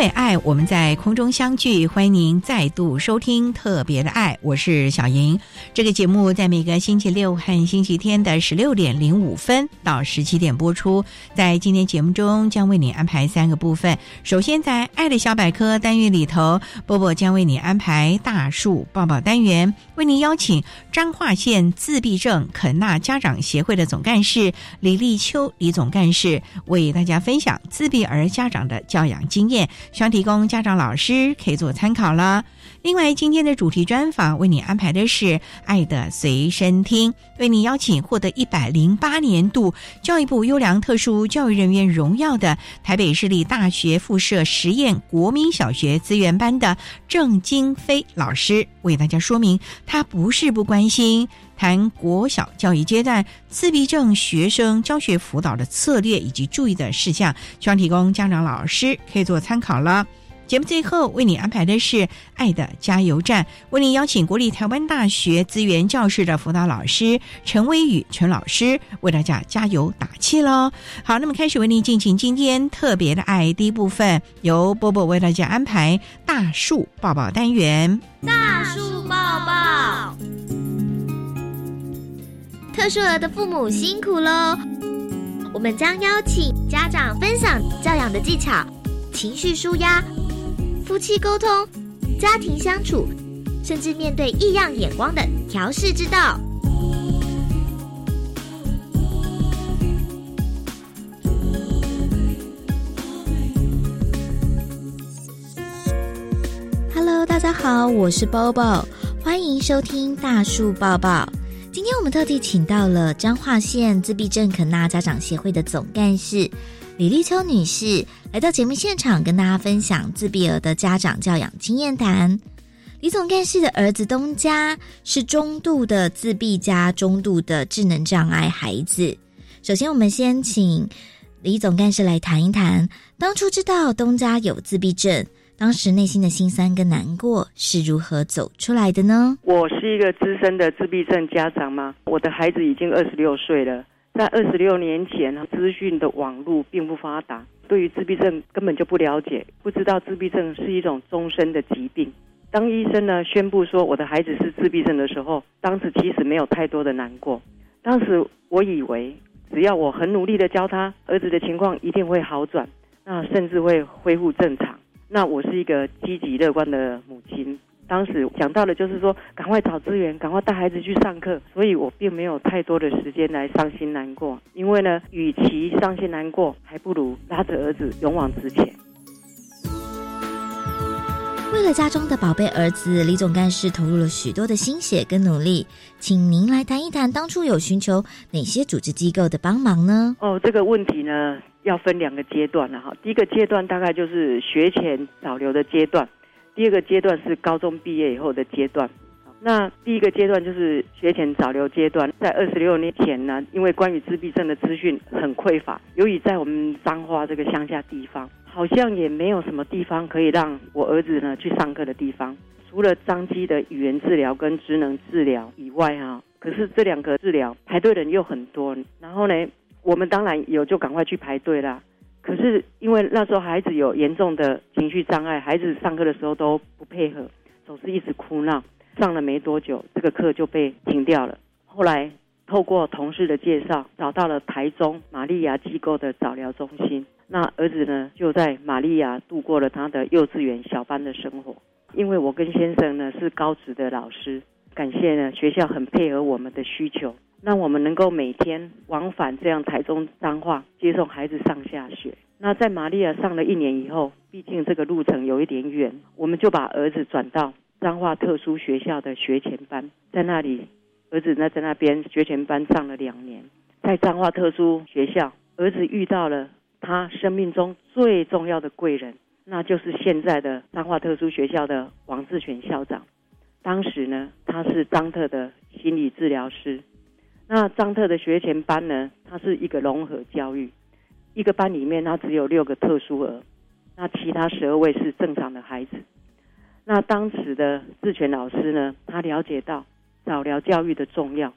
为爱，我们在空中相聚。欢迎您再度收听特别的爱，我是小莹。这个节目在每个星期六和星期天的十六点零五分到十七点播出。在今天节目中，将为你安排三个部分。首先，在“爱的小百科”单元里头，波波将为你安排大树抱抱单元，为您邀请彰化县自闭症肯纳家长协会的总干事李立秋李总干事，为大家分享自闭儿家长的教养经验。需要提供家长、老师可以做参考了。另外，今天的主题专访为你安排的是《爱的随身听》，为你邀请获得一百零八年度教育部优良特殊教育人员荣耀的台北市立大学附设实验国民小学资源班的郑金飞老师，为大家说明他不是不关心谈国小教育阶段自闭症学生教学辅导的策略以及注意的事项，希望提供家长、老师可以做参考了。节目最后为你安排的是“爱的加油站”，为你邀请国立台湾大学资源教室的辅导老师陈威宇陈老师为大家加油打气喽。好，那么开始为您进行今天特别的爱第一部分，由波波为大家安排大树抱抱单元。大树抱抱，特殊儿的父母辛苦喽！我们将邀请家长分享教养的技巧、情绪舒压。夫妻沟通、家庭相处，甚至面对异样眼光的调试之道。Hello，大家好，我是包包，欢迎收听大树抱抱。今天我们特地请到了彰化县自闭症肯纳家长协会的总干事李立秋女士，来到节目现场跟大家分享自闭儿的家长教养经验谈。李总干事的儿子东家是中度的自闭加中度的智能障碍孩子。首先，我们先请李总干事来谈一谈，当初知道东家有自闭症。当时内心的心酸跟难过是如何走出来的呢？我是一个资深的自闭症家长嘛，我的孩子已经二十六岁了。在二十六年前，资讯的网络并不发达，对于自闭症根本就不了解，不知道自闭症是一种终身的疾病。当医生呢宣布说我的孩子是自闭症的时候，当时其实没有太多的难过。当时我以为，只要我很努力的教他，儿子的情况一定会好转，那甚至会恢复正常。那我是一个积极乐观的母亲，当时想到的就是说，赶快找资源，赶快带孩子去上课，所以我并没有太多的时间来伤心难过。因为呢，与其伤心难过，还不如拉着儿子勇往直前。为了家中的宝贝儿子，李总干事投入了许多的心血跟努力，请您来谈一谈，当初有寻求哪些组织机构的帮忙呢？哦，这个问题呢？要分两个阶段了哈，第一个阶段大概就是学前导流的阶段，第二个阶段是高中毕业以后的阶段。那第一个阶段就是学前导流阶段，在二十六年前呢，因为关于自闭症的资讯很匮乏，由于在我们彰化这个乡下地方，好像也没有什么地方可以让我儿子呢去上课的地方，除了张基的语言治疗跟职能治疗以外哈，可是这两个治疗排队人又很多，然后呢？我们当然有就赶快去排队啦。可是因为那时候孩子有严重的情绪障碍，孩子上课的时候都不配合，总是一直哭闹。上了没多久，这个课就被停掉了。后来透过同事的介绍，找到了台中玛利亚机构的早疗中心。那儿子呢，就在玛利亚度过了他的幼稚园小班的生活。因为我跟先生呢是高职的老师，感谢呢学校很配合我们的需求，让我们能够每天往返这样台中彰化接送孩子上下学。那在玛利亚上了一年以后，毕竟这个路程有一点远，我们就把儿子转到彰化特殊学校的学前班，在那里，儿子呢在那边学前班上了两年，在彰化特殊学校，儿子遇到了。他生命中最重要的贵人，那就是现在的彰化特殊学校的王志全校长。当时呢，他是张特的心理治疗师。那张特的学前班呢，它是一个融合教育，一个班里面他只有六个特殊儿，那其他十二位是正常的孩子。那当时的志全老师呢，他了解到早疗教育的重要，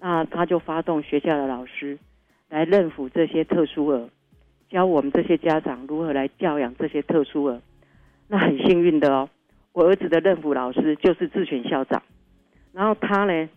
那他就发动学校的老师来认辅这些特殊儿。教我们这些家长如何来教养这些特殊儿，那很幸运的哦。我儿子的任辅老师就是自选校长，然后他呢，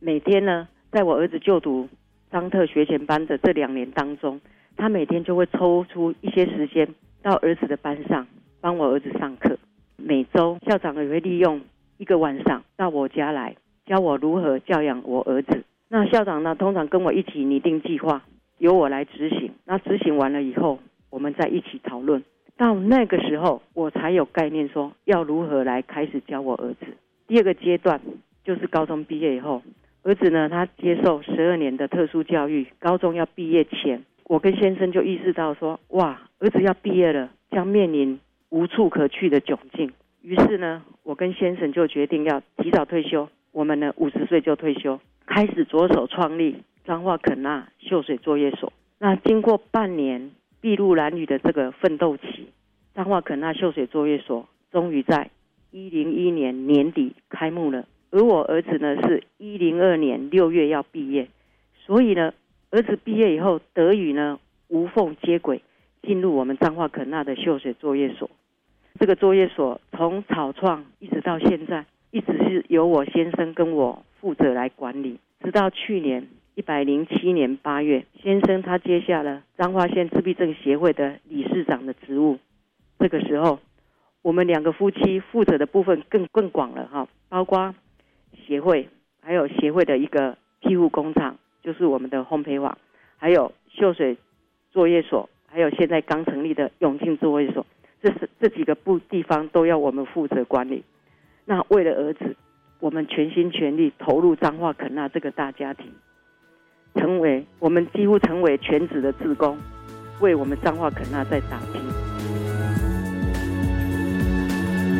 每天呢，在我儿子就读张特学前班的这两年当中，他每天就会抽出一些时间到儿子的班上帮我儿子上课。每周校长也会利用一个晚上到我家来教我如何教养我儿子。那校长呢，通常跟我一起拟定计划。由我来执行，那执行完了以后，我们再一起讨论。到那个时候，我才有概念说要如何来开始教我儿子。第二个阶段就是高中毕业以后，儿子呢，他接受十二年的特殊教育，高中要毕业前，我跟先生就意识到说，哇，儿子要毕业了，将面临无处可去的窘境。于是呢，我跟先生就决定要提早退休，我们呢五十岁就退休，开始着手创立。彰化肯纳秀水作业所，那经过半年筚路蓝缕的这个奋斗期，彰化肯纳秀水作业所终于在一零一年年底开幕了。而我儿子呢，是一零二年六月要毕业，所以呢，儿子毕业以后得以呢无缝接轨，进入我们彰化肯纳的秀水作业所。这个作业所从草创一直到现在，一直是由我先生跟我负责来管理，直到去年。一百零七年八月，先生他接下了彰化县自闭症协会的理事长的职务。这个时候，我们两个夫妻负责的部分更更广了哈，包括协会，还有协会的一个庇护工厂，就是我们的烘焙网，还有秀水作业所，还有现在刚成立的永庆作业所，这是这几个部地方都要我们负责管理。那为了儿子，我们全心全力投入彰化肯纳这个大家庭。成为我们几乎成为全职的职工，为我们彰化肯纳在打拼。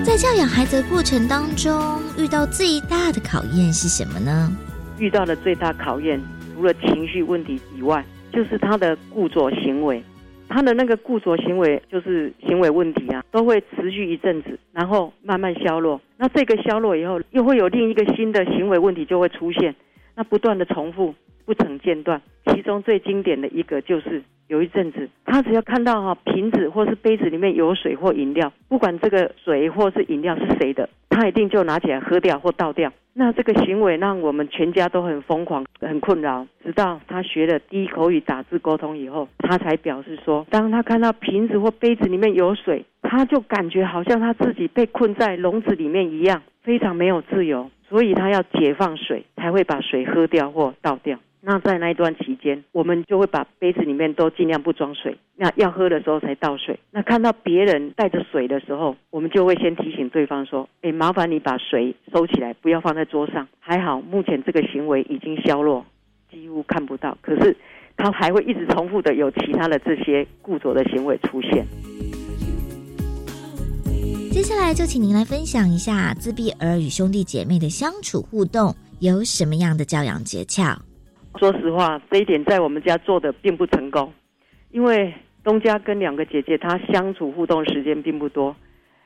在教养孩子的过程当中，遇到最大的考验是什么呢？遇到的最大考验，除了情绪问题以外，就是他的固着行为。他的那个固着行为，就是行为问题啊，都会持续一阵子，然后慢慢消落。那这个消落以后，又会有另一个新的行为问题就会出现，那不断的重复。不曾间断，其中最经典的一个就是有一阵子，他只要看到哈瓶子或是杯子里面有水或饮料，不管这个水或是饮料是谁的，他一定就拿起来喝掉或倒掉。那这个行为让我们全家都很疯狂、很困扰。直到他学了第一口语打字沟通以后，他才表示说，当他看到瓶子或杯子里面有水，他就感觉好像他自己被困在笼子里面一样，非常没有自由，所以他要解放水，才会把水喝掉或倒掉。那在那一段期间，我们就会把杯子里面都尽量不装水，那要喝的时候才倒水。那看到别人带着水的时候，我们就会先提醒对方说：“哎，麻烦你把水收起来，不要放在桌上。”还好，目前这个行为已经消落，几乎看不到。可是，他还会一直重复的有其他的这些固着的行为出现。接下来就请您来分享一下自闭儿与兄弟姐妹的相处互动有什么样的教养诀窍。说实话，这一点在我们家做的并不成功，因为东家跟两个姐姐她相处互动时间并不多。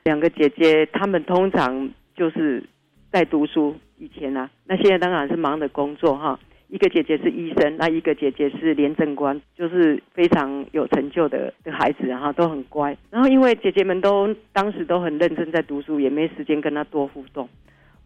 两个姐姐她们通常就是在读书以前啊，那现在当然是忙着工作哈。一个姐姐是医生，那一个姐姐是廉政官，就是非常有成就的的孩子，哈都很乖。然后因为姐姐们都当时都很认真在读书，也没时间跟她多互动。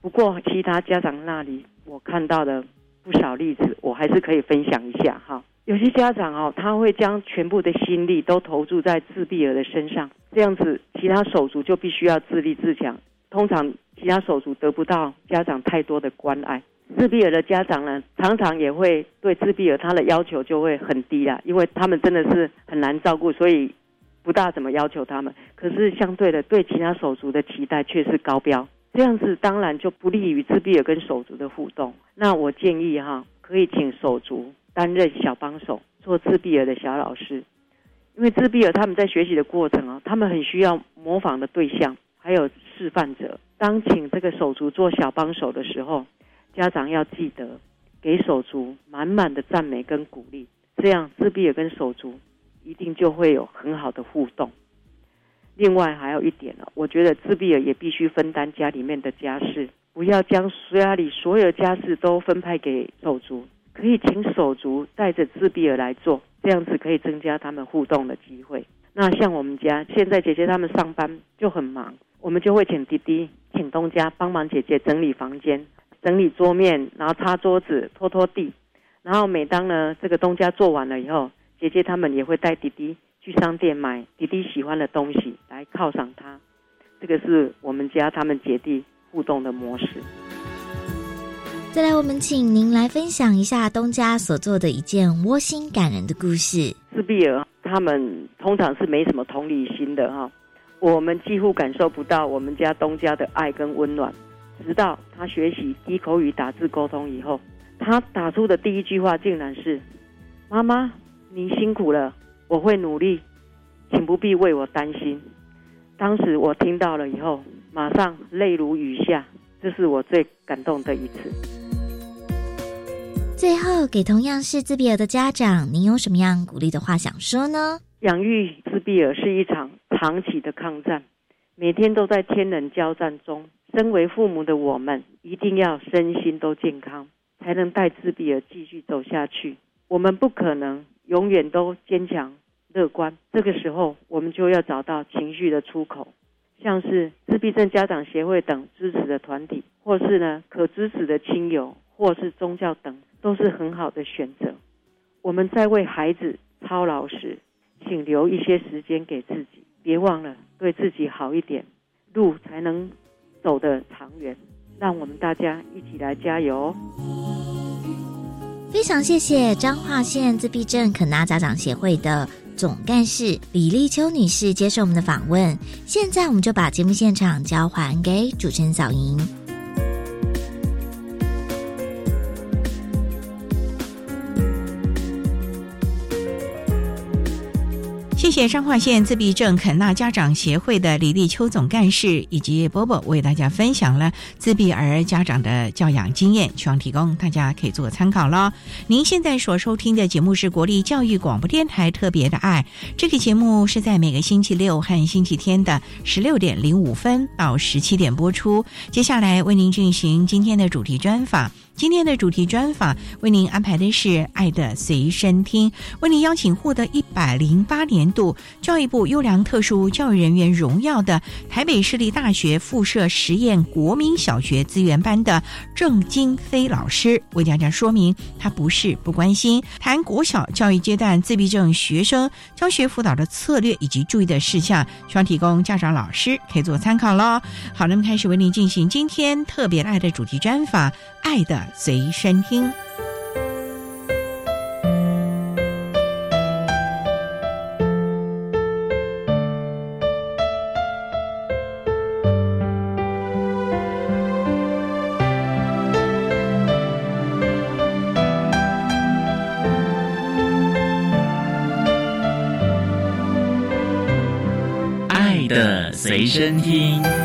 不过其他家长那里我看到的不少例子，我还是可以分享一下哈。有些家长哦，他会将全部的心力都投注在自闭儿的身上，这样子其他手足就必须要自立自强。通常其他手足得不到家长太多的关爱。自闭儿的家长呢，常常也会对自闭儿他的要求就会很低啦，因为他们真的是很难照顾，所以不大怎么要求他们。可是相对的，对其他手足的期待却是高标，这样子当然就不利于自闭儿跟手足的互动。那我建议哈，可以请手足担任小帮手，做自闭儿的小老师，因为自闭儿他们在学习的过程啊，他们很需要模仿的对象，还有示范者。当请这个手足做小帮手的时候。家长要记得给手足满满的赞美跟鼓励，这样自闭儿跟手足一定就会有很好的互动。另外还有一点呢，我觉得自闭儿也必须分担家里面的家事，不要将家里所有家事都分派给手足，可以请手足带着自闭儿来做，这样子可以增加他们互动的机会。那像我们家现在姐姐他们上班就很忙，我们就会请弟弟请东家帮忙姐姐整理房间。整理桌面，然后擦桌子、拖拖地，然后每当呢这个东家做完了以后，姐姐他们也会带弟弟去商店买弟弟喜欢的东西来犒赏他。这个是我们家他们姐弟互动的模式。再来，我们请您来分享一下东家所做的一件窝心感人的故事。自闭儿他们通常是没什么同理心的哈，我们几乎感受不到我们家东家的爱跟温暖。直到他学习低口语打字沟通以后，他打出的第一句话竟然是：“妈妈，您辛苦了，我会努力，请不必为我担心。”当时我听到了以后，马上泪如雨下，这是我最感动的一次。最后，给同样是自闭儿的家长，您有什么样鼓励的话想说呢？养育自闭儿是一场长期的抗战，每天都在天人交战中。身为父母的我们，一定要身心都健康，才能带自闭儿继续走下去。我们不可能永远都坚强乐观，这个时候我们就要找到情绪的出口，像是自闭症家长协会等支持的团体，或是呢可支持的亲友，或是宗教等，都是很好的选择。我们在为孩子操劳时，请留一些时间给自己，别忘了对自己好一点，路才能。走得长远，让我们大家一起来加油！非常谢谢彰化县自闭症肯纳家长协会的总干事李立秋女士接受我们的访问。现在，我们就把节目现场交还给主持人小莹。谢谢彰化县自闭症肯纳家长协会的李立秋总干事以及波波为大家分享了自闭儿家长的教养经验，希望提供大家可以做参考了。您现在所收听的节目是国立教育广播电台特别的爱，这个节目是在每个星期六和星期天的十六点零五分到十七点播出。接下来为您进行今天的主题专访。今天的主题专访为您安排的是《爱的随身听》，为您邀请获得一百零八年度教育部优良特殊教育人员荣耀的台北市立大学附设实验国民小学资源班的郑金飞老师，为大家说明他不是不关心谈国小教育阶段自闭症学生教学辅导的策略以及注意的事项，希望提供家长老师可以做参考喽。好，那么开始为您进行今天特别爱的主题专访，《爱的》。随身听，爱的随身听。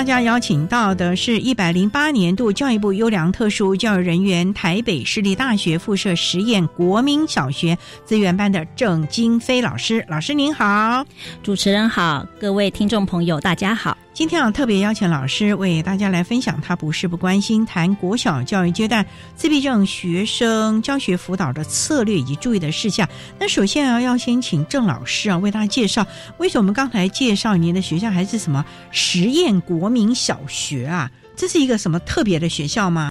大家邀请到的是一百零八年度教育部优良特殊教育人员台北市立大学附设实验国民小学资源班的郑金飞老师。老师您好，主持人好，各位听众朋友大家好。今天啊，特别邀请老师为大家来分享他不是不关心谈国小教育阶段自闭症学生教学辅导的策略以及注意的事项。那首先啊，要先请郑老师啊为大家介绍，为什么我们刚才介绍您的学校还是什么实验国民小学啊？这是一个什么特别的学校吗？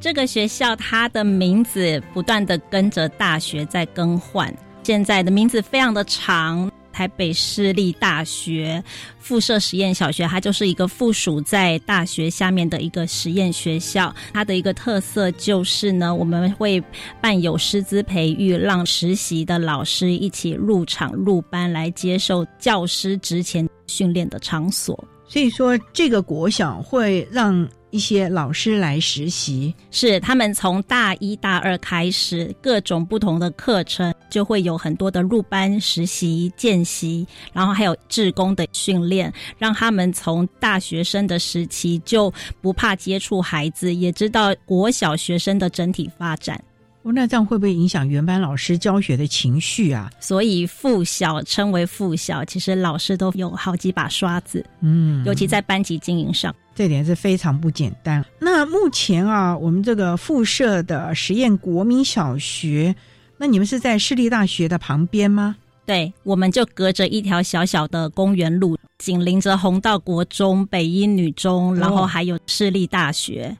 这个学校它的名字不断的跟着大学在更换，现在的名字非常的长。台北市立大学附设实验小学，它就是一个附属在大学下面的一个实验学校。它的一个特色就是呢，我们会办有师资培育，让实习的老师一起入场入班来接受教师职前训练的场所。所以说，这个国小会让。一些老师来实习，是他们从大一大二开始，各种不同的课程就会有很多的入班实习、见习，然后还有志工的训练，让他们从大学生的时期就不怕接触孩子，也知道国小学生的整体发展。哦，那这样会不会影响原班老师教学的情绪啊？所以附小称为附小，其实老师都有好几把刷子，嗯，尤其在班级经营上，这点是非常不简单。那目前啊，我们这个附设的实验国民小学，那你们是在市立大学的旁边吗？对，我们就隔着一条小小的公园路，紧邻着红道国中、北一女中，然后还有市立大学，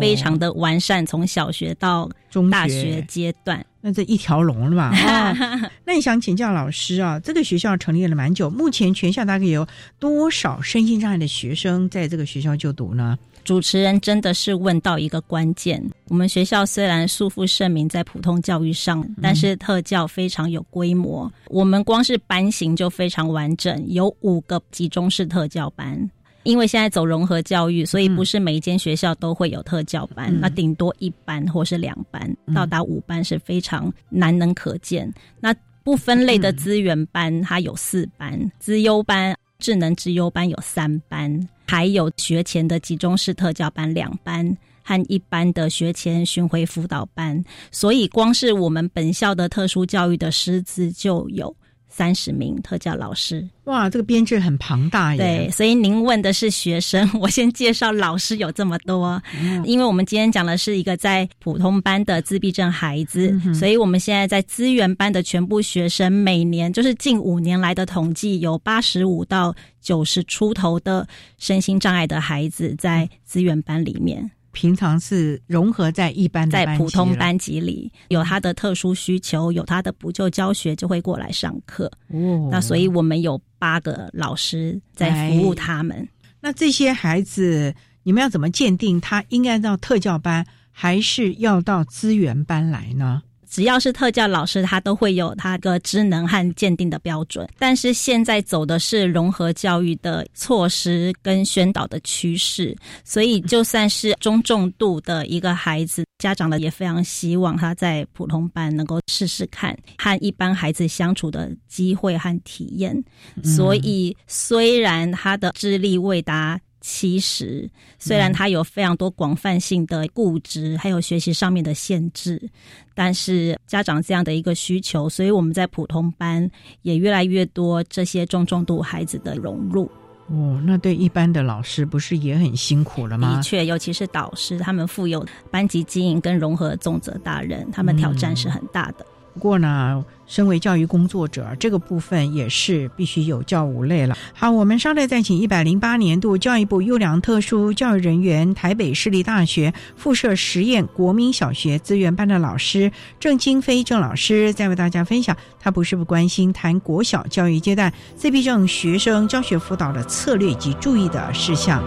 非常的完善，从小学到中大学阶段，那这一条龙了嘛？那你想请教老师啊，这个学校成立了蛮久，目前全校大概有多少身心障碍的学生在这个学校就读呢？主持人真的是问到一个关键。我们学校虽然素负盛名在普通教育上，但是特教非常有规模。我们光是班型就非常完整，有五个集中式特教班。因为现在走融合教育，所以不是每一间学校都会有特教班，那顶多一班或是两班，到达五班是非常难能可见。那不分类的资源班，它有四班；资优班、智能资优班有三班。还有学前的集中式特教班两班和一般的学前巡回辅导班，所以光是我们本校的特殊教育的师资就有。三十名特教老师，哇，这个编制很庞大耶。对，所以您问的是学生，我先介绍老师有这么多。因为我们今天讲的是一个在普通班的自闭症孩子，所以我们现在在资源班的全部学生，每年就是近五年来的统计，有八十五到九十出头的身心障碍的孩子在资源班里面。平常是融合在一般在普通班级里，有他的特殊需求，有他的补救教学，就会过来上课。哦，那所以我们有八个老师在服务他们。那这些孩子，你们要怎么鉴定他应该到特教班，还是要到资源班来呢？只要是特教老师，他都会有他的职能和鉴定的标准。但是现在走的是融合教育的措施跟宣导的趋势，所以就算是中重度的一个孩子，家长呢也非常希望他在普通班能够试试看和一般孩子相处的机会和体验。所以虽然他的智力未达。其实，虽然他有非常多广泛性的固执，还有学习上面的限制，但是家长这样的一个需求，所以我们在普通班也越来越多这些中重度孩子的融入。哦，那对一般的老师不是也很辛苦了吗？的确，尤其是导师，他们负有班级经营跟融合重责大任，他们挑战是很大的。不过呢，身为教育工作者，这个部分也是必须有教无类了。好，我们稍待再请一百零八年度教育部优良特殊教育人员台北市立大学附设实验国民小学资源班的老师郑金飞郑老师，再为大家分享他不是不关心谈国小教育阶段自闭症学生教学辅导的策略及注意的事项。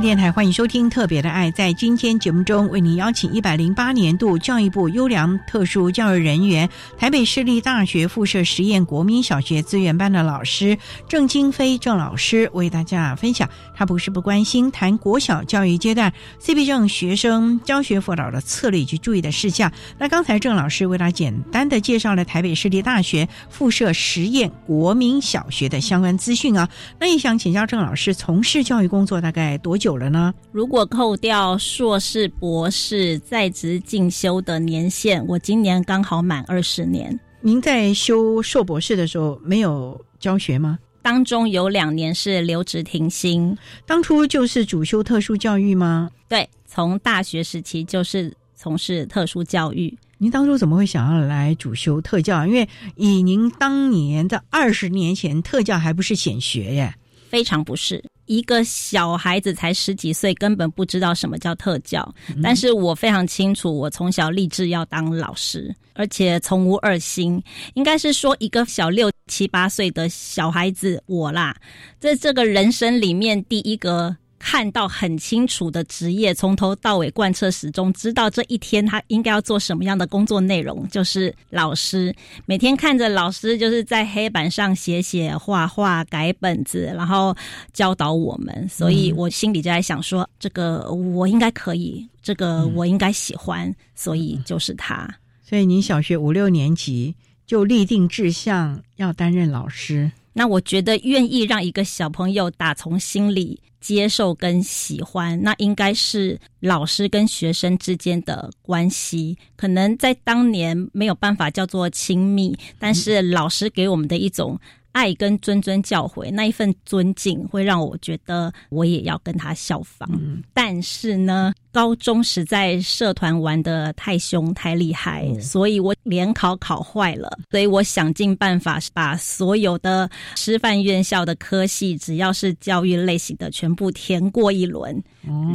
电台欢迎收听《特别的爱》。在今天节目中，为您邀请一百零八年度教育部优良特殊教育人员、台北市立大学附设实验国民小学资源班的老师郑金飞郑老师，为大家分享他不是不关心谈国小教育阶段 CB 证学生教学辅导的策略以及注意的事项。那刚才郑老师为他简单的介绍了台北市立大学附设实验国民小学的相关资讯啊。那也想请教郑老师，从事教育工作大概多久了呢？如果扣掉硕士、博士在职进修的年限，我今年刚好满二十年。您在修硕博士的时候没有教学吗？当中有两年是留职停薪。当初就是主修特殊教育吗？对，从大学时期就是从事特殊教育。您当初怎么会想要来主修特教？因为以您当年的二十年前，特教还不是显学耶。非常不是一个小孩子才十几岁，根本不知道什么叫特教。但是我非常清楚，我从小立志要当老师，而且从无二心。应该是说，一个小六七八岁的小孩子，我啦，在这个人生里面第一个。看到很清楚的职业，从头到尾贯彻始终，知道这一天他应该要做什么样的工作内容，就是老师。每天看着老师就是在黑板上写写、画画、改本子，然后教导我们。所以我心里就在想说，这个我应该可以，这个我应该喜欢，所以就是他。所以你小学五六年级就立定志向要担任老师。那我觉得愿意让一个小朋友打从心里接受跟喜欢，那应该是老师跟学生之间的关系。可能在当年没有办法叫做亲密，但是老师给我们的一种。爱跟谆谆教诲，那一份尊敬会让我觉得我也要跟他效仿。但是呢，高中实在社团玩的太凶太厉害，所以我联考考坏了。所以我想尽办法把所有的师范院校的科系，只要是教育类型的，全部填过一轮。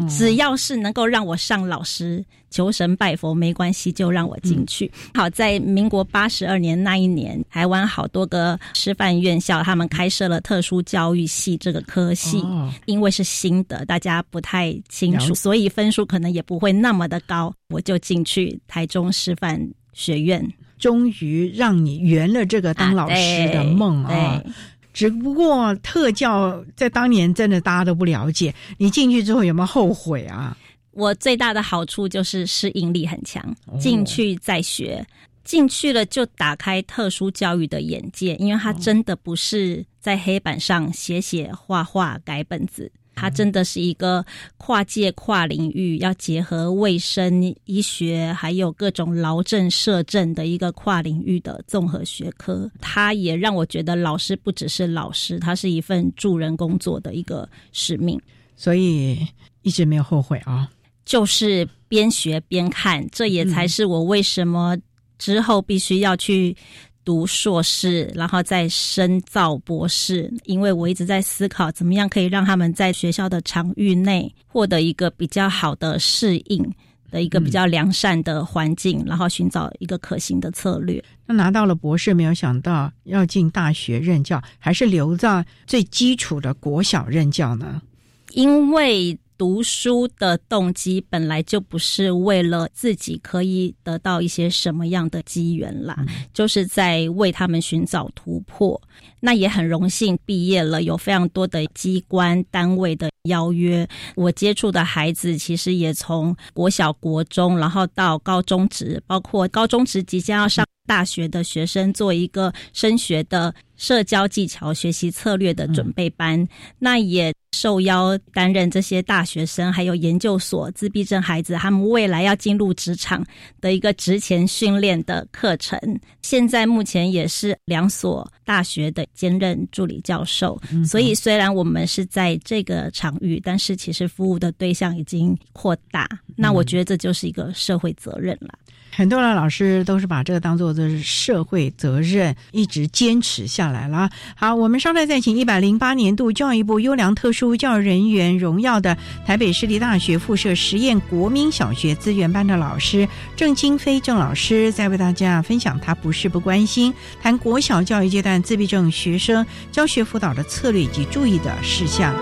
只要是能够让我上老师。求神拜佛没关系，就让我进去。好在民国八十二年那一年，台湾好多个师范院校，他们开设了特殊教育系这个科系。因为是新的，大家不太清楚，所以分数可能也不会那么的高。我就进去台中师范学院，终于让你圆了这个当老师的梦啊！只不过特教在当年真的大家都不了解，你进去之后有没有后悔啊？我最大的好处就是适应力很强，进去再学，进去了就打开特殊教育的眼界，因为它真的不是在黑板上写写画画改本子，它真的是一个跨界跨领域，要结合卫生医学还有各种劳政社政的一个跨领域的综合学科。它也让我觉得老师不只是老师，它是一份助人工作的一个使命，所以一直没有后悔啊。就是边学边看，这也才是我为什么之后必须要去读硕士，然后再深造博士。因为我一直在思考，怎么样可以让他们在学校的场域内获得一个比较好的适应的一个比较良善的环境，然后寻找一个可行的策略。那拿到了博士，没有想到要进大学任教，还是留在最基础的国小任教呢？因为。读书的动机本来就不是为了自己可以得到一些什么样的机缘啦，就是在为他们寻找突破。那也很荣幸毕业了，有非常多的机关单位的邀约。我接触的孩子其实也从国小、国中，然后到高中职，包括高中职即将要上大学的学生，做一个升学的社交技巧学习策略的准备班。那也。受邀担任这些大学生还有研究所自闭症孩子他们未来要进入职场的一个职前训练的课程，现在目前也是两所大学的兼任助理教授。所以虽然我们是在这个场域，但是其实服务的对象已经扩大。那我觉得这就是一个社会责任了。很多的老师都是把这个当做是社会责任，一直坚持下来了。好，我们稍待再请一百零八年度教育部优良特殊教育人员荣耀的台北市立大学附设实验国民小学资源班的老师郑金飞郑老师，再为大家分享他不是不关心谈国小教育阶段自闭症学生教学辅导的策略以及注意的事项。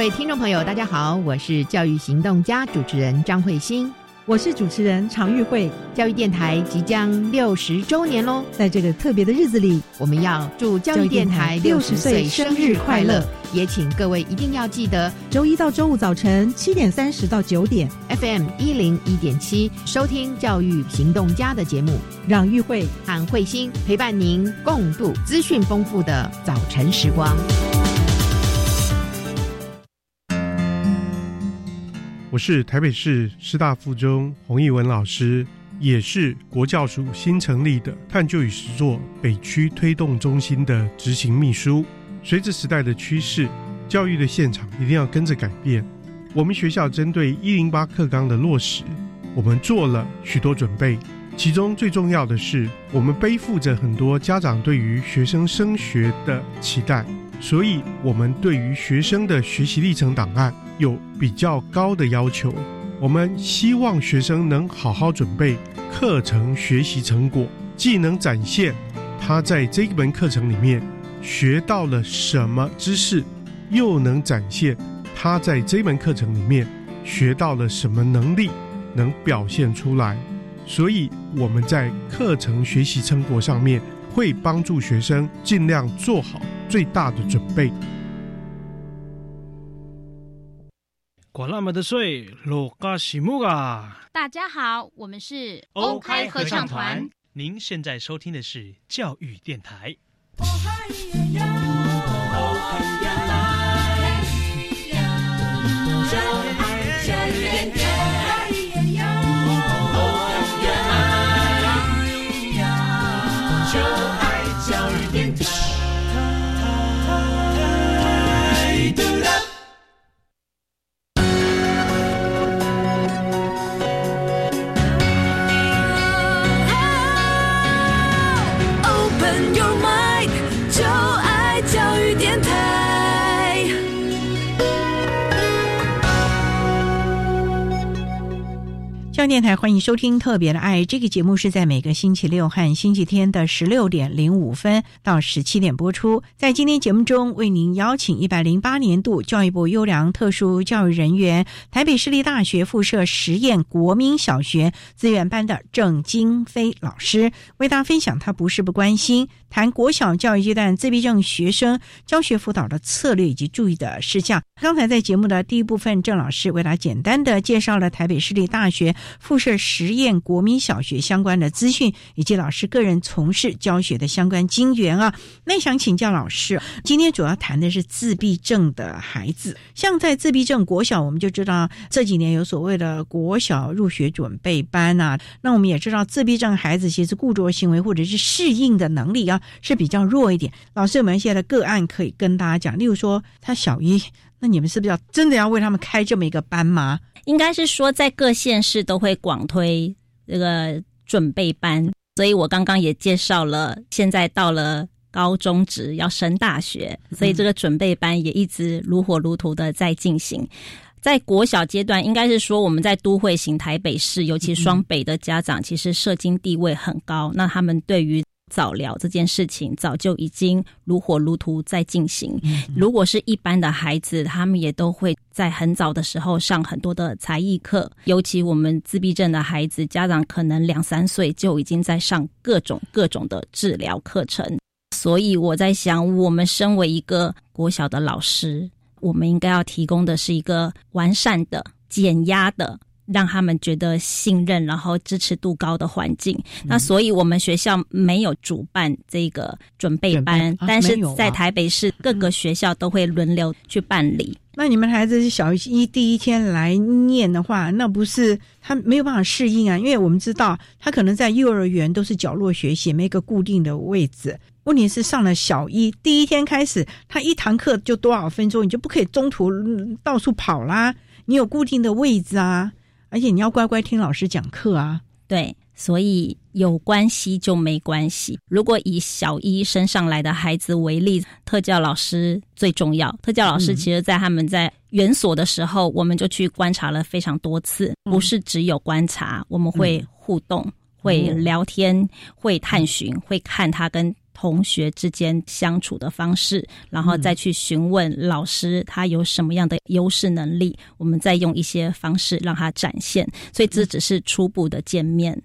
各位听众朋友，大家好，我是教育行动家主持人张慧欣。我是主持人常玉慧，教育电台即将六十周年喽！在这个特别的日子里，我们要祝教育电台六十岁生日快乐！也请各位一定要记得，周一到周五早晨七点三十到九点，FM 一零一点七收听教育行动家的节目，让玉慧和慧心陪伴您共度资讯丰富的早晨时光。我是台北市师大附中洪义文老师，也是国教署新成立的探究与实作北区推动中心的执行秘书。随着时代的趋势，教育的现场一定要跟着改变。我们学校针对一零八课纲的落实，我们做了许多准备。其中最重要的是，我们背负着很多家长对于学生升学的期待。所以，我们对于学生的学习历程档案有比较高的要求。我们希望学生能好好准备课程学习成果，既能展现他在这门课程里面学到了什么知识，又能展现他在这门课程里面学到了什么能力，能表现出来。所以，我们在课程学习成果上面会帮助学生尽量做好。最大的准备。管那么的水，罗嘎西木啊！大家好，我们是欧开合唱团。您现在收听的是教育电台。中央电台欢迎收听《特别的爱》这个节目，是在每个星期六和星期天的十六点零五分到十七点播出。在今天节目中，为您邀请一百零八年度教育部优良特殊教育人员、台北市立大学附设实验国民小学资源班的郑金飞老师，为大家分享他不是不关心谈国小教育阶段自闭症学生教学辅导的策略以及注意的事项。刚才在节目的第一部分，郑老师为大家简单的介绍了台北市立大学。附设实验国民小学相关的资讯，以及老师个人从事教学的相关经验啊。那想请教老师，今天主要谈的是自闭症的孩子。像在自闭症国小，我们就知道这几年有所谓的国小入学准备班啊。那我们也知道，自闭症孩子其实固着行为或者是适应的能力啊是比较弱一点。老师有没有现在的个案可以跟大家讲？例如说，他小一，那你们是不是要真的要为他们开这么一个班吗？应该是说，在各县市都会广推这个准备班，所以我刚刚也介绍了。现在到了高中职要升大学，所以这个准备班也一直如火如荼的在进行。在国小阶段，应该是说我们在都会型台北市，尤其双北的家长，其实社经地位很高，那他们对于。早疗这件事情早就已经如火如荼在进行。如果是一般的孩子，他们也都会在很早的时候上很多的才艺课。尤其我们自闭症的孩子，家长可能两三岁就已经在上各种各种的治疗课程。所以我在想，我们身为一个国小的老师，我们应该要提供的是一个完善的、减压的。让他们觉得信任，然后支持度高的环境。那所以，我们学校没有主办这个准备班，但是在台北市各个学校都会轮流去办理。那你们孩子是小一第一天来念的话，那不是他没有办法适应啊？因为我们知道，他可能在幼儿园都是角落学习，没个固定的位置。问题是上了小一第一天开始，他一堂课就多少分钟，你就不可以中途到处跑啦。你有固定的位置啊。而且你要乖乖听老师讲课啊！对，所以有关系就没关系。如果以小一升上来的孩子为例，特教老师最重要。特教老师其实，在他们在园所的时候，我们就去观察了非常多次，不是只有观察，我们会互动、会聊天、会探寻、会看他跟。同学之间相处的方式，然后再去询问老师他有什么样的优势能力，我们再用一些方式让他展现。所以这只是初步的见面，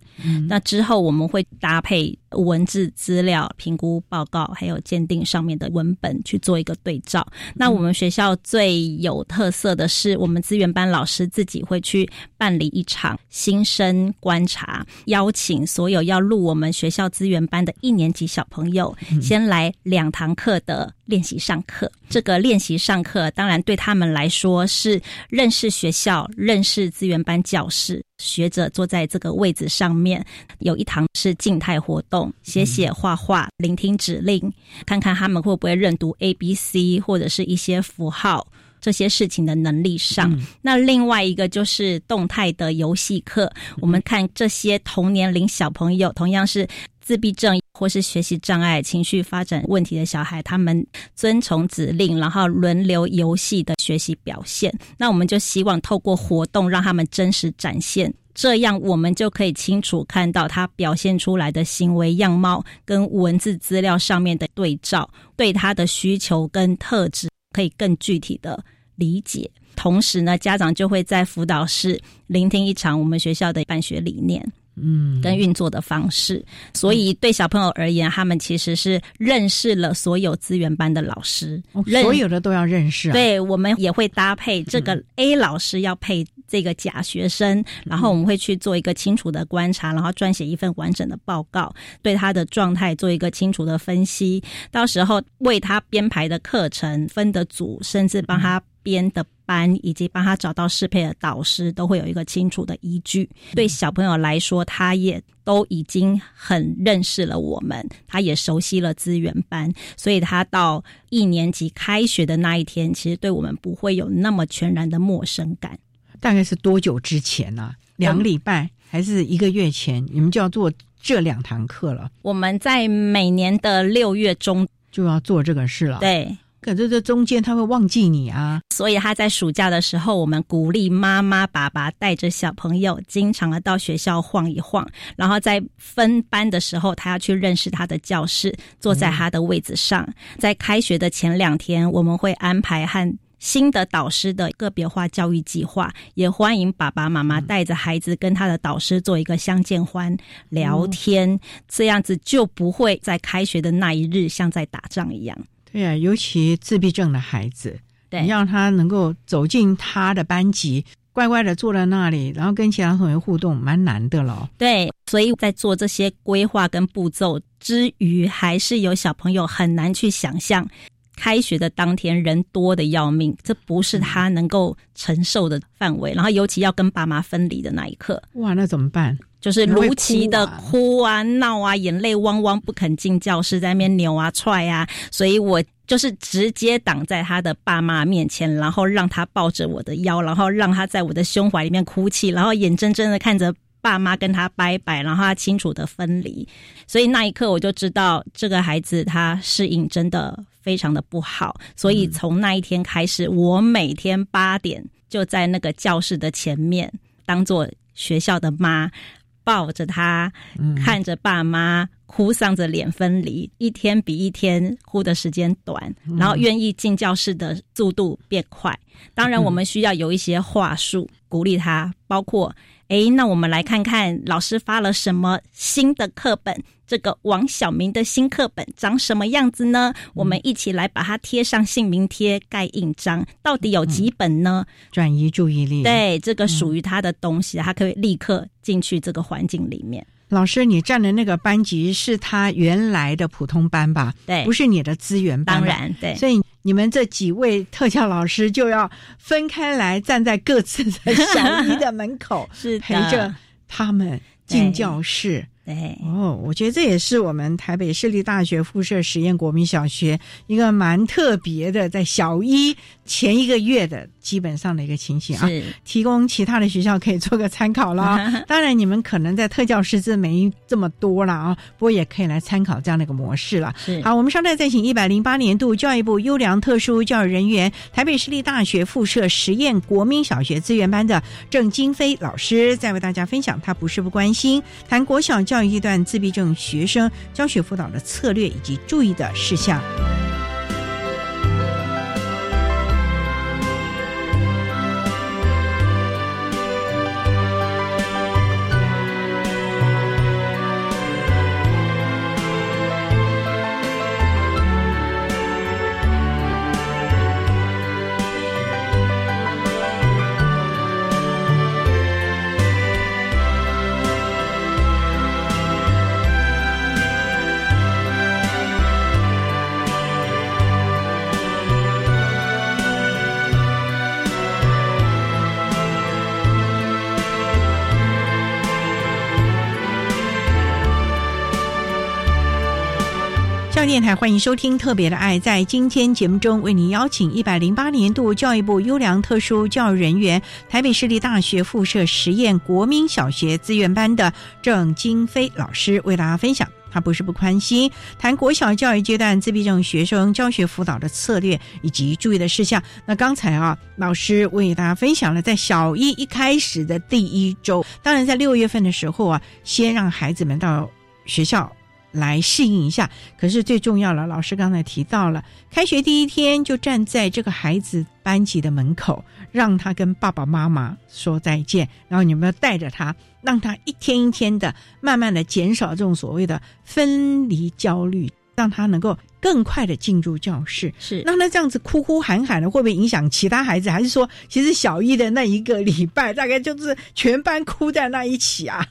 那之后我们会搭配文字资料、评估报告，还有鉴定上面的文本去做一个对照。那我们学校最有特色的是，我们资源班老师自己会去办理一场新生观察，邀请所有要入我们学校资源班的一年级小朋友，先来两堂课的练习上课。这个练习上课，当然对他们来说是认识学校、认识资源班教室。学者坐在这个位置上面，有一堂是静态活动，写写画画，聆听指令，看看他们会不会认读 A、B、C 或者是一些符号。这些事情的能力上，那另外一个就是动态的游戏课。我们看这些同年龄小朋友，同样是自闭症或是学习障碍、情绪发展问题的小孩，他们遵从指令，然后轮流游戏的学习表现。那我们就希望透过活动让他们真实展现，这样我们就可以清楚看到他表现出来的行为样貌跟文字资料上面的对照，对他的需求跟特质可以更具体的。理解，同时呢，家长就会在辅导室聆听一场我们学校的办学理念，嗯，跟运作的方式。所以对小朋友而言，他们其实是认识了所有资源班的老师，所有的都要认识。对，我们也会搭配这个 A 老师要配这个假学生，然后我们会去做一个清楚的观察，然后撰写一份完整的报告，对他的状态做一个清楚的分析。到时候为他编排的课程分的组，甚至帮他。编的班以及帮他找到适配的导师，都会有一个清楚的依据。对小朋友来说，他也都已经很认识了我们，他也熟悉了资源班，所以他到一年级开学的那一天，其实对我们不会有那么全然的陌生感。大概是多久之前呢？两个礼拜还是一个月前？你们就要做这两堂课了？我们在每年的六月中就要做这个事了。对。可是这中间他会忘记你啊，所以他在暑假的时候，我们鼓励妈妈、爸爸带着小朋友，经常的到学校晃一晃。然后在分班的时候，他要去认识他的教室，坐在他的位子上。在开学的前两天，我们会安排和新的导师的个别化教育计划，也欢迎爸爸妈妈带着孩子跟他的导师做一个相见欢聊天，这样子就不会在开学的那一日像在打仗一样。对啊，尤其自闭症的孩子，你让他能够走进他的班级，乖乖的坐在那里，然后跟其他同学互动，蛮难的了。对，所以在做这些规划跟步骤之余，还是有小朋友很难去想象，开学的当天人多的要命，这不是他能够承受的范围。然后尤其要跟爸妈分离的那一刻，哇，那怎么办？就是如期的哭啊、闹啊、眼泪汪汪，不肯进教室，在那边扭啊、踹啊，所以我就是直接挡在他的爸妈面前，然后让他抱着我的腰，然后让他在我的胸怀里面哭泣，然后眼睁睁的看着爸妈跟他拜拜，然后他清楚的分离。所以那一刻我就知道，这个孩子他适应真的非常的不好。所以从那一天开始，我每天八点就在那个教室的前面，当做学校的妈。抱着他，看着爸妈哭丧着脸分离，一天比一天哭的时间短，然后愿意进教室的速度变快。当然，我们需要有一些话术鼓励他，包括。哎，那我们来看看老师发了什么新的课本？这个王小明的新课本长什么样子呢？我们一起来把它贴上姓名贴、盖印章。到底有几本呢？转移注意力。对，这个属于他的东西，他可以立刻进去这个环境里面。老师，你站的那个班级是他原来的普通班吧？对，不是你的资源班。当然，对。所以你们这几位特教老师就要分开来，站在各自的小一的门口，是陪着他们进教室。对哦，我觉得这也是我们台北市立大学附设实验国民小学一个蛮特别的，在小一前一个月的基本上的一个情形啊，提供其他的学校可以做个参考了。当然，你们可能在特教师资没这么多了啊，不过也可以来参考这样的一个模式了。好，我们稍待再请一百零八年度教育部优良特殊教育人员台北市立大学附设实验国民小学资源班的郑金飞老师，再为大家分享他不是不关心谈国小教。教育阶段自闭症学生教学辅导的策略以及注意的事项。台欢迎收听《特别的爱》。在今天节目中，为您邀请一百零八年度教育部优良特殊教育人员、台北市立大学附设实验国民小学资源班的郑金飞老师，为大家分享。他不是不宽心，谈国小教育阶段自闭症学生教学辅导的策略以及注意的事项。那刚才啊，老师为大家分享了在小一一开始的第一周，当然在六月份的时候啊，先让孩子们到学校。来适应一下，可是最重要了。老师刚才提到了，开学第一天就站在这个孩子班级的门口，让他跟爸爸妈妈说再见，然后你们要带着他，让他一天一天的，慢慢的减少这种所谓的分离焦虑，让他能够。更快的进入教室是，那那这样子哭哭喊喊的，会不会影响其他孩子？还是说，其实小一的那一个礼拜，大概就是全班哭在那一起啊？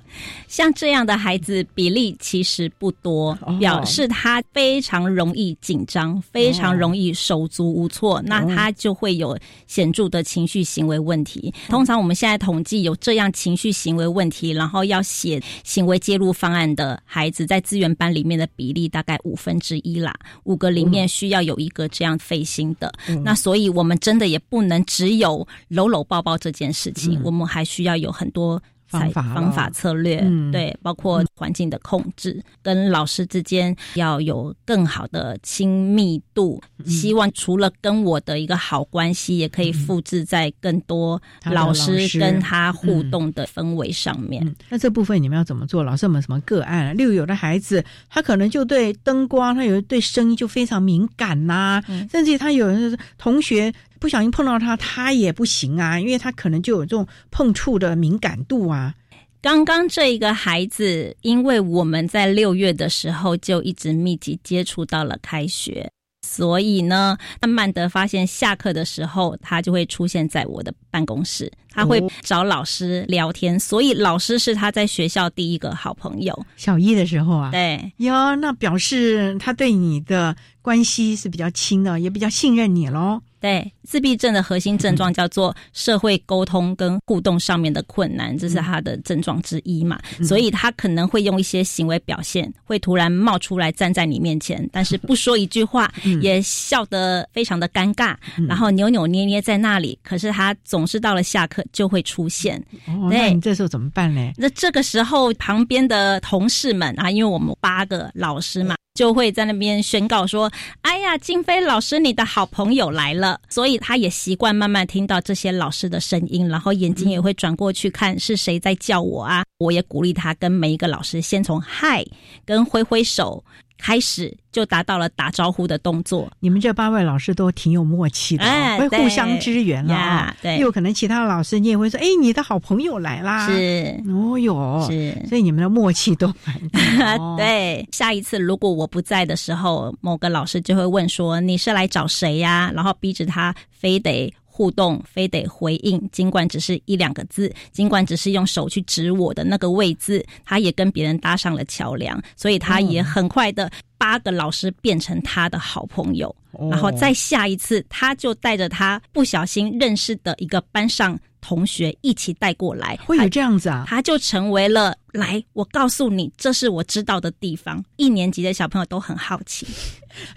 像这样的孩子比例其实不多，表示他非常容易紧张，非常容易手足无措，那他就会有显著的情绪行为问题。通常我们现在统计有这样情绪行为问题，然后要写行为介入方案的孩子，在资源班里面的比例大概五分之一啦。五个里面需要有一个这样费心的，那所以我们真的也不能只有搂搂抱抱这件事情，我们还需要有很多。方法方法策略，嗯对，包括环境的控制，跟老师之间要有更好的亲密度。希望除了跟我的一个好关系，也可以复制在更多老师跟他互动的氛围上面。那这部分你们要怎么做？老师有没有什么个案？例如有的孩子，他可能就对灯光，他有对声音就非常敏感呐，甚至他有人同学。不小心碰到他，他也不行啊，因为他可能就有这种碰触的敏感度啊。刚刚这一个孩子，因为我们在六月的时候就一直密集接触到了开学。所以呢，慢慢的发现下课的时候，他就会出现在我的办公室，他会找老师聊天。所以老师是他在学校第一个好朋友。小一的时候啊，对哟，那表示他对你的关系是比较亲的，也比较信任你喽。对，自闭症的核心症状叫做社会沟通跟互动上面的困难，这是他的症状之一嘛。所以他可能会用一些行为表现，会突然冒出来站在你面前，但是不说一句话，也笑得非常的尴尬，然后扭扭捏捏在那里。可是他总是到了下课就会出现。哦，那你这时候怎么办呢？那这个时候旁边的同事们啊，因为我们八个老师嘛。就会在那边宣告说：“哎呀，静飞老师，你的好朋友来了。”所以他也习惯慢慢听到这些老师的声音，然后眼睛也会转过去看是谁在叫我啊。我也鼓励他跟每一个老师先从嗨跟挥挥手。开始就达到了打招呼的动作。你们这八位老师都挺有默契的，会互相支援了。对，又可能其他的老师你也会说：“哎，你的好朋友来啦。”是，哦哟，是，所以你们的默契都蛮。对，下一次如果我不在的时候，某个老师就会问说：“你是来找谁呀？”然后逼着他非得。互动非得回应，尽管只是一两个字，尽管只是用手去指我的那个位置，他也跟别人搭上了桥梁，所以他也很快的八个老师变成他的好朋友，然后再下一次，他就带着他不小心认识的一个班上。同学一起带过来，会有这样子啊？他就成为了来，我告诉你，这是我知道的地方。一年级的小朋友都很好奇，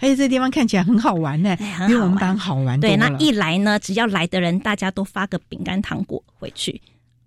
而 且这地方看起来很好玩呢，比我们班好玩。对，那一来呢，只要来的人，大家都发个饼干糖果回去。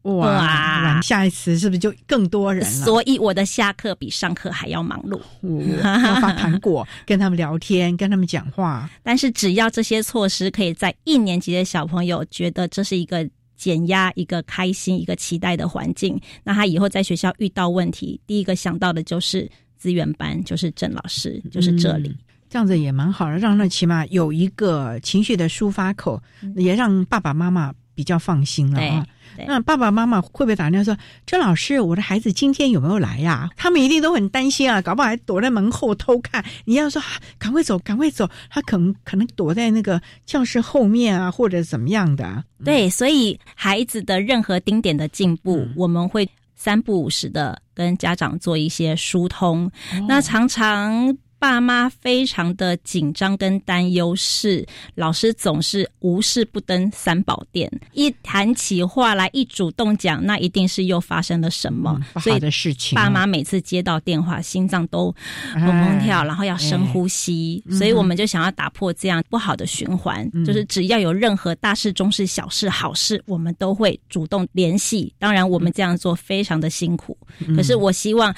哇，下一次是不是就更多人了？所以我的下课比上课还要忙碌，要发糖果，跟他们聊天，跟他们讲话。但是只要这些措施可以在一年级的小朋友觉得这是一个。减压、一个开心、一个期待的环境。那他以后在学校遇到问题，第一个想到的就是资源班，就是郑老师，就是这里。这样子也蛮好的，让那起码有一个情绪的抒发口，也让爸爸妈妈比较放心了啊。那爸爸妈妈会不会打电话说：“郑老师，我的孩子今天有没有来呀？”他们一定都很担心啊，搞不好还躲在门后偷看。你要说赶快走，赶快走，他可能可能躲在那个教室后面啊，或者怎么样的。对，所以孩子的任何丁点的进步，我们会三不五时的跟家长做一些疏通。那常常。爸妈非常的紧张跟担忧，是老师总是无事不登三宝殿，一谈起话来，一主动讲，那一定是又发生了什么所以的事情。爸妈每次接到电话，心脏都砰砰跳，然后要深呼吸。所以我们就想要打破这样不好的循环，就是只要有任何大事、中事、小事、好事，我们都会主动联系。当然，我们这样做非常的辛苦，可是我希望。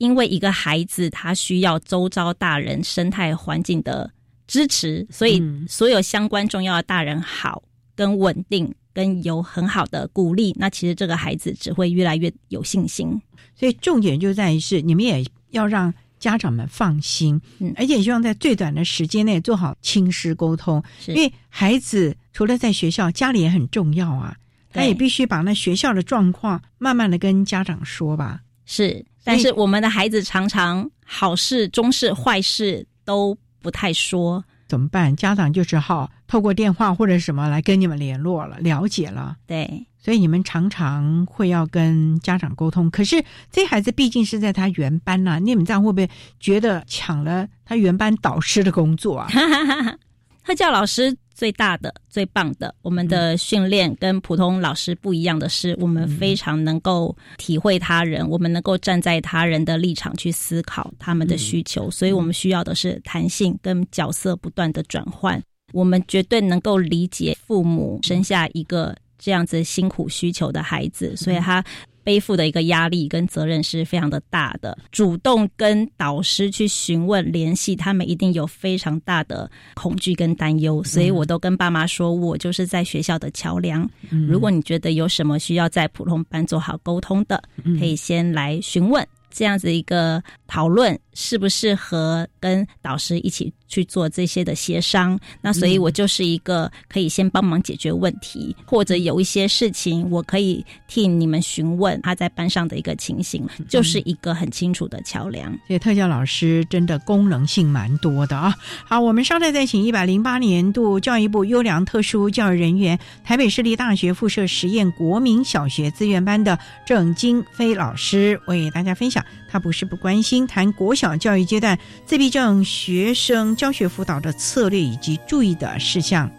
因为一个孩子他需要周遭大人生态环境的支持，所以所有相关重要的大人好跟稳定跟有很好的鼓励，那其实这个孩子只会越来越有信心。所以重点就在于是你们也要让家长们放心，嗯，而且希望在最短的时间内做好亲师沟通，因为孩子除了在学校，家里也很重要啊，他也必须把那学校的状况慢慢的跟家长说吧，是。但是我们的孩子常常好事、中事、坏事都不太说，怎么办？家长就只好透过电话或者什么来跟你们联络了，了解了。对，所以你们常常会要跟家长沟通。可是这孩子毕竟是在他原班呐，你们这样会不会觉得抢了他原班导师的工作啊？特教老师。最大的、最棒的，我们的训练跟普通老师不一样的是，我们非常能够体会他人，我们能够站在他人的立场去思考他们的需求，所以我们需要的是弹性跟角色不断的转换。我们绝对能够理解父母生下一个这样子辛苦需求的孩子，所以他。背负的一个压力跟责任是非常的大的，主动跟导师去询问联系，他们一定有非常大的恐惧跟担忧，所以我都跟爸妈说，我就是在学校的桥梁。如果你觉得有什么需要在普通班做好沟通的，可以先来询问。这样子一个讨论适不适合跟导师一起去做这些的协商？那所以我就是一个可以先帮忙解决问题，或者有一些事情我可以替你们询问他在班上的一个情形，就是一个很清楚的桥梁。所以特教老师真的功能性蛮多的啊！好，我们稍待再请一百零八年度教育部优良特殊教育人员、台北市立大学附设实验国民小学资源班的郑金飞老师为大家分享。他不是不关心谈国小教育阶段自闭症学生教学辅导的策略以及注意的事项。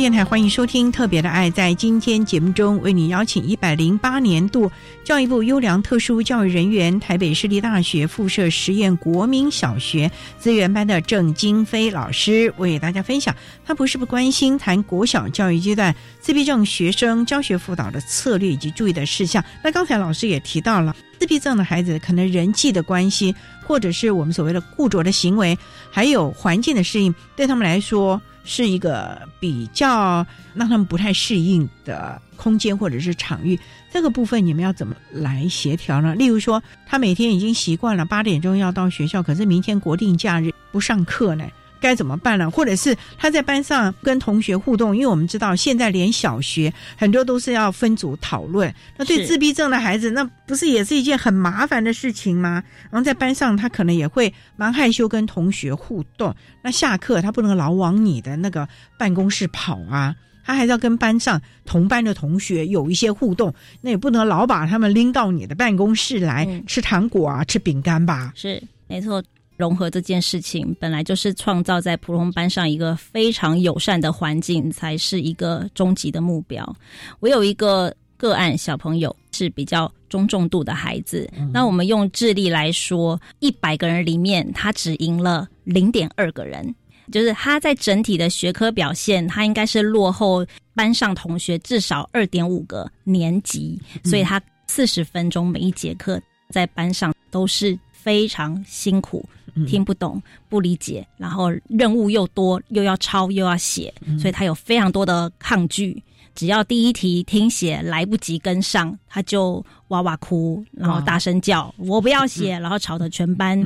电台欢迎收听《特别的爱》。在今天节目中，为你邀请一百零八年度教育部优良特殊教育人员、台北市立大学附设实验国民小学资源班的郑金飞老师，为大家分享。他不是不关心谈国小教育阶段自闭症学生教学辅导的策略以及注意的事项。那刚才老师也提到了，自闭症的孩子可能人际的关系，或者是我们所谓的固着的行为，还有环境的适应，对他们来说。是一个比较让他们不太适应的空间或者是场域，这个部分你们要怎么来协调呢？例如说，他每天已经习惯了八点钟要到学校，可是明天国定假日不上课呢？该怎么办呢？或者是他在班上跟同学互动，因为我们知道现在连小学很多都是要分组讨论。那对自闭症的孩子，那不是也是一件很麻烦的事情吗？然后在班上，他可能也会蛮害羞跟同学互动。那下课他不能老往你的那个办公室跑啊。他还是要跟班上同班的同学有一些互动，那也不能老把他们拎到你的办公室来、嗯吃糖果啊、吃饼干吧？是没错。融合这件事情本来就是创造在普通班上一个非常友善的环境，才是一个终极的目标。我有一个个案小朋友是比较中重度的孩子，那我们用智力来说，一百个人里面他只赢了零点二个人，就是他在整体的学科表现，他应该是落后班上同学至少二点五个年级，所以他四十分钟每一节课在班上都是非常辛苦。听不懂、不理解，然后任务又多，又要抄又要写，所以他有非常多的抗拒。只要第一题听写来不及跟上，他就哇哇哭，然后大声叫“我不要写”，然后吵得全班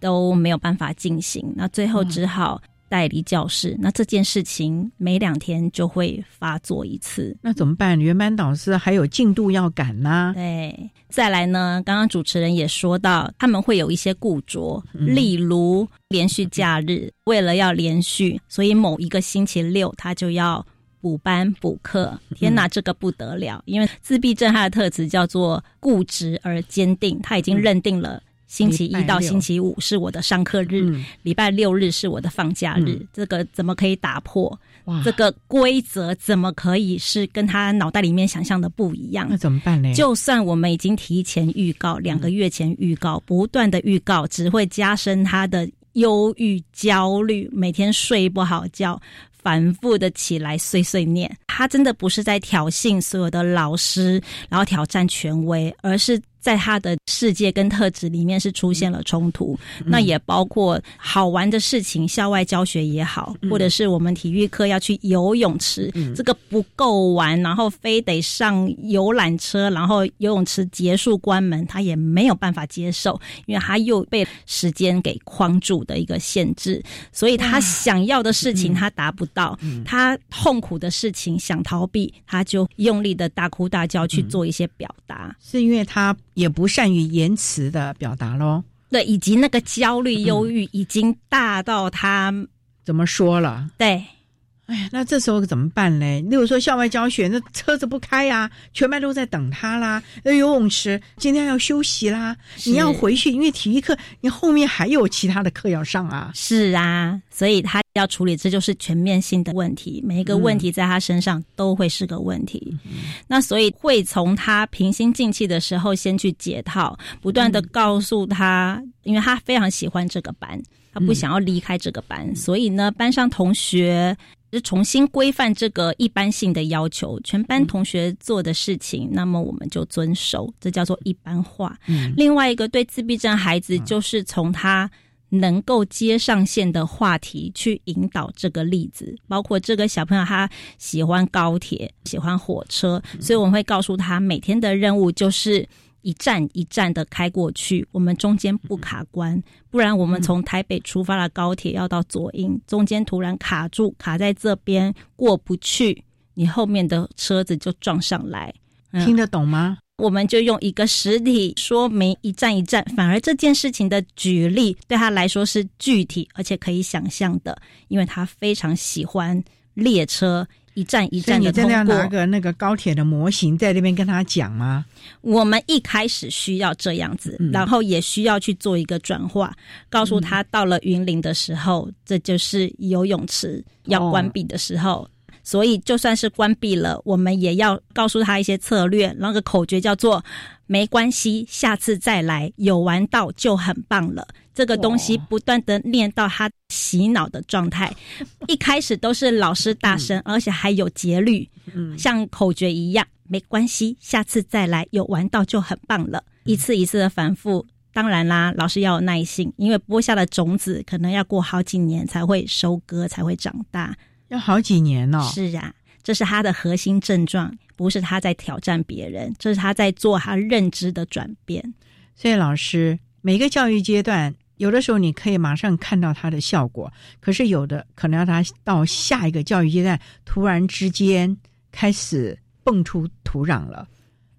都没有办法进行。那最后只好带离教室。那这件事情每两天就会发作一次。那怎么办？原班导师还有进度要赶呐、对，再来呢，刚刚主持人也说到，他们会有一些固着，例如连续假日，为了要连续，所以某一个星期六他就要补班补课。天哪，这个不得了！因为自闭症它的特质叫做固执而坚定，他已经认定了。星期一到星期五是我的上课日，礼拜六日是我的放假日。这个怎么可以打破？这个规则怎么可以是跟他脑袋里面想象的不一样？那怎么办呢？就算我们已经提前预告，两个月前预告，不断的预告，只会加深他的忧郁、焦虑，每天睡不好觉。反复的起来碎碎念，他真的不是在挑衅所有的老师，然后挑战权威，而是在他的世界跟特质里面是出现了冲突。那也包括好玩的事情，校外教学也好，或者是我们体育课要去游泳池，这个不够玩，然后非得上游览车，然后游泳池结束关门，他也没有办法接受，因为他又被时间给框住的一个限制，所以他想要的事情他达不到。到他痛苦的事情想逃避，他就用力的大哭大叫去做一些表达，是因为他也不善于言辞的表达咯。对，以及那个焦虑、忧郁已经大到他怎么说了？对。哎呀，那这时候怎么办呢？例如说校外教学，那车子不开呀、啊，全班都在等他啦。那游泳池今天要休息啦，你要回去，因为体育课你后面还有其他的课要上啊。是啊，所以他要处理，这就是全面性的问题，每一个问题在他身上都会是个问题。嗯、那所以会从他平心静气的时候先去解套，不断的告诉他，嗯、因为他非常喜欢这个班，他不想要离开这个班，嗯、所以呢，班上同学。就重新规范这个一般性的要求，全班同学做的事情，嗯、那么我们就遵守，这叫做一般化。嗯、另外一个对自闭症孩子，就是从他能够接上线的话题去引导这个例子，包括这个小朋友他喜欢高铁，喜欢火车，所以我们会告诉他，每天的任务就是。一站一站的开过去，我们中间不卡关，不然我们从台北出发的高铁要到左营，中间突然卡住，卡在这边过不去，你后面的车子就撞上来。嗯、听得懂吗？我们就用一个实体说明一站一站，反而这件事情的举例对他来说是具体而且可以想象的，因为他非常喜欢列车。一站一站的通过。你真的要拿个那个高铁的模型在那边跟他讲吗？我们一开始需要这样子，嗯、然后也需要去做一个转化，告诉他到了云林的时候，嗯、这就是游泳池要关闭的时候。哦、所以就算是关闭了，我们也要告诉他一些策略。那个口诀叫做“没关系，下次再来，有玩到就很棒了”。这个东西不断的念到他洗脑的状态，一开始都是老师大声，嗯、而且还有节律，嗯，像口诀一样，没关系，下次再来，有玩到就很棒了。一次一次的反复，当然啦，老师要有耐心，因为播下的种子可能要过好几年才会收割，才会长大，要好几年哦。是啊，这是他的核心症状，不是他在挑战别人，这是他在做他认知的转变。所以，老师每个教育阶段。有的时候你可以马上看到它的效果，可是有的可能要他到下一个教育阶段，突然之间开始蹦出土壤了。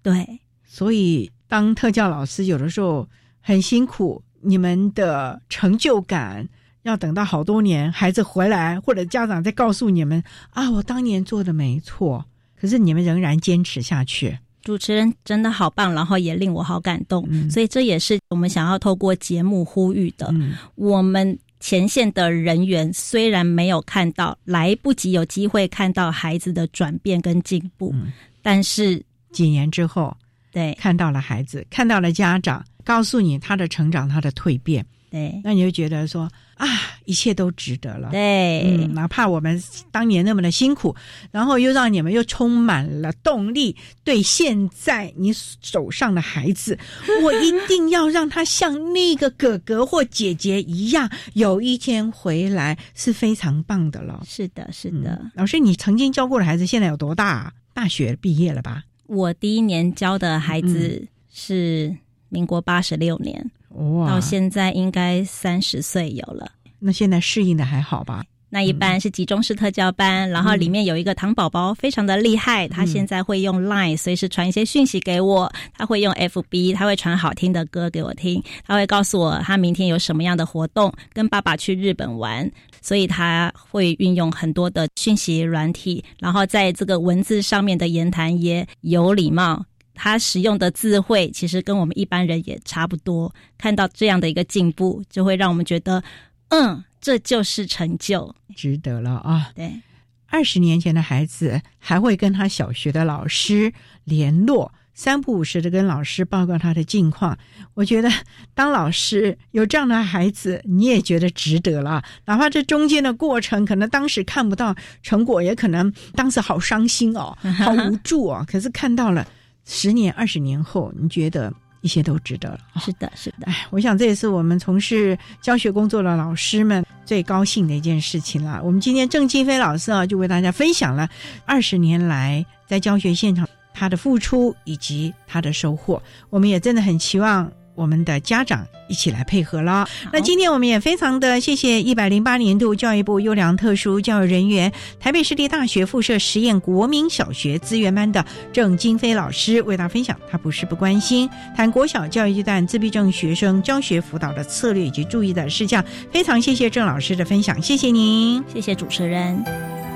对，所以当特教老师有的时候很辛苦，你们的成就感要等到好多年，孩子回来或者家长再告诉你们啊，我当年做的没错，可是你们仍然坚持下去。主持人真的好棒，然后也令我好感动，嗯。所以这也是我们想要透过节目呼吁的。嗯。我们前线的人员虽然没有看到，来不及有机会看到孩子的转变跟进步，嗯。但是几年之后，对。看到了孩子，看到了家长，告诉你他的成长，他的蜕变，对那你就觉得说啊，一切都值得了。对、嗯，哪怕我们当年那么的辛苦，然后又让你们又充满了动力，对现在你手上的孩子，我一定要让他像那个哥哥或姐姐一样，有一天回来是非常棒的了。是的，是的。嗯老师，你曾经教过的孩子现在有多大啊？大学毕业了吧？我第一年教的孩子是民国八十六年，哇，到现在应该三十岁有了。那现在适应的还好吧？那一般是集中式特教班，然后里面有一个糖宝宝，非常的厉害。他现在会用 Line 随时传一些讯息给我，他会用 FB，他会传好听的歌给我听，他会告诉我他明天有什么样的活动，跟爸爸去日本玩。所以他会运用很多的讯息软体，然后在这个文字上面的言谈也有礼貌。他使用的智慧其实跟我们一般人也差不多。看到这样的一个进步，就会让我们觉得，嗯，这就是成就。值得了啊！对，二十年前的孩子还会跟他小学的老师联络，三不五时的跟老师报告他的近况。我觉得当老师有这样的孩子，你也觉得值得了。哪怕这中间的过程，可能当时看不到成果，也可能当时好伤心哦，好无助哦。可是看到了十年、二十年后，你觉得一切都值得了。是的，是的。哎，我想这也是我们从事教学工作的老师们最高兴的一件事情了。我们今天郑金飞老师啊，就为大家分享了二十年来在教学现场他的付出以及他的收获。我们也真的很期望。我们的家长一起来配合了。那今天我们也非常的谢谢一百零八年度教育部优良特殊教育人员、台北市立大学附设实验国民小学资源班的郑金飞老师为大家分享。他不是不关心，谈国小教育阶段自闭症学生教学辅导的策略以及注意的事项。非常谢谢郑老师的分享，谢谢您，谢谢主持人。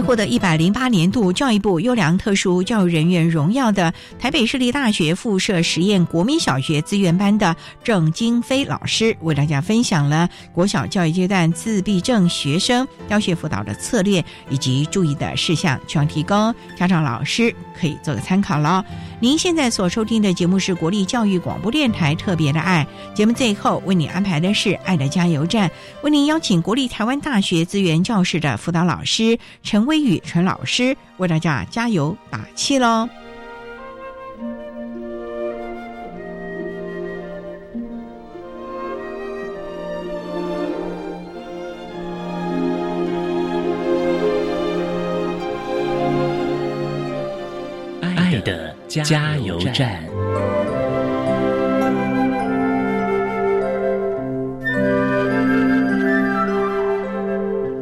获得一百零八年度教育部优良特殊教育人员荣耀的台北市立大学附设实验国民小学资源班的郑金飞老师，为大家分享了国小教育阶段自闭症学生教学辅导的策略以及注意的事项，希望提供家长老师可以做个参考了。您现在所收听的节目是国立教育广播电台特别的爱节目，最后为你安排的是爱的加油站，为您邀请国立台湾大学资源教室的辅导老师。陈威宇陈老师为大家加油打气喽！爱的加油站。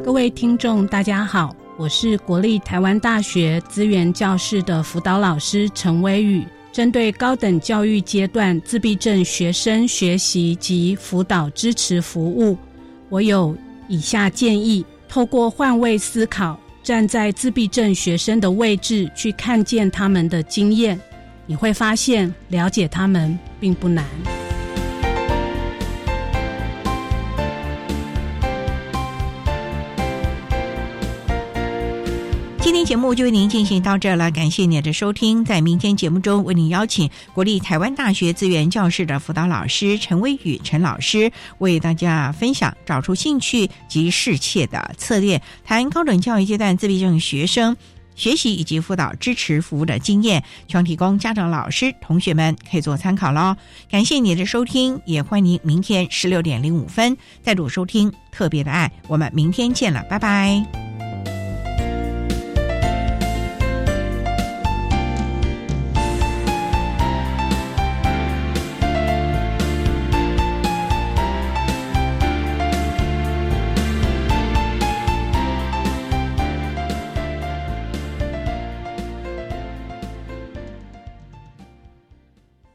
各位听众，大家好，我是国立台湾大学资源教室的辅导老师陈威宇。针对高等教育阶段自闭症学生学习及辅导支持服务，我有以下建议：透过换位思考，站在自闭症学生的位置去看见他们的经验，你会发现了解他们并不难。节目就为您进行到这了，感谢您的收听。在明天节目中，为您邀请国立台湾大学资源教室的辅导老师陈威宇陈老师，为大家分享找出兴趣及适切的策略，谈高等教育阶段自闭症学生学习以及辅导支持服务的经验，希望提供家长、老师、同学们可以做参考喽。感谢您的收听，也欢迎您明天十六点零五分再度收听特别的爱。我们明天见了，拜拜。